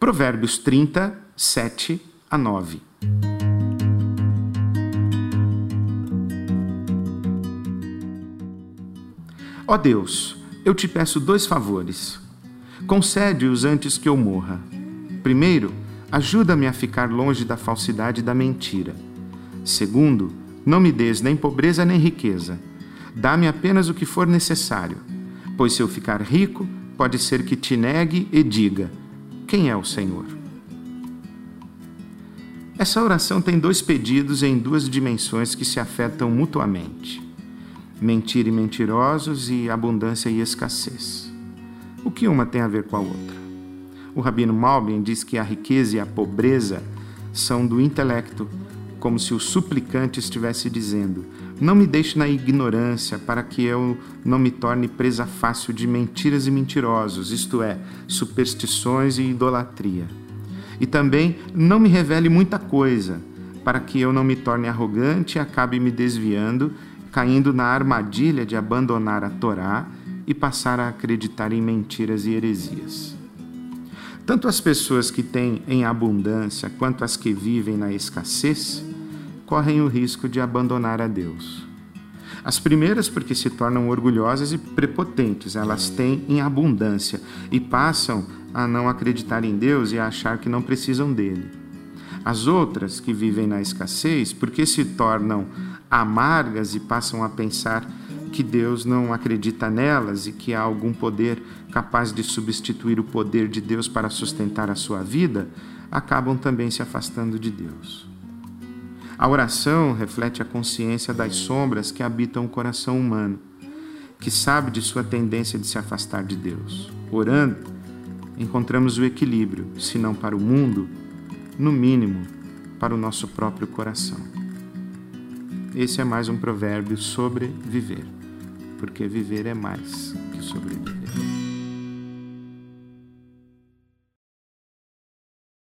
Provérbios 30, 7 a 9. Ó Deus, eu te peço dois favores. Concede-os antes que eu morra. Primeiro, ajuda-me a ficar longe da falsidade e da mentira. Segundo, não me des nem pobreza nem riqueza. Dá-me apenas o que for necessário, pois se eu ficar rico, pode ser que te negue e diga: quem é o Senhor? Essa oração tem dois pedidos em duas dimensões que se afetam mutuamente: mentira e mentirosos e abundância e escassez. O que uma tem a ver com a outra? O rabino Malbin diz que a riqueza e a pobreza são do intelecto, como se o suplicante estivesse dizendo: Não me deixe na ignorância, para que eu não me torne presa fácil de mentiras e mentirosos, isto é, superstições e idolatria. E também não me revele muita coisa, para que eu não me torne arrogante e acabe me desviando, caindo na armadilha de abandonar a Torá e passar a acreditar em mentiras e heresias. Tanto as pessoas que têm em abundância quanto as que vivem na escassez correm o risco de abandonar a Deus. As primeiras, porque se tornam orgulhosas e prepotentes, elas têm em abundância e passam a não acreditar em Deus e a achar que não precisam dele. As outras, que vivem na escassez, porque se tornam amargas e passam a pensar que Deus não acredita nelas e que há algum poder capaz de substituir o poder de Deus para sustentar a sua vida, acabam também se afastando de Deus. A oração reflete a consciência das sombras que habitam o coração humano, que sabe de sua tendência de se afastar de Deus. Orando, encontramos o equilíbrio, se não para o mundo, no mínimo para o nosso próprio coração. Esse é mais um provérbio sobre viver porque viver é mais que sobreviver.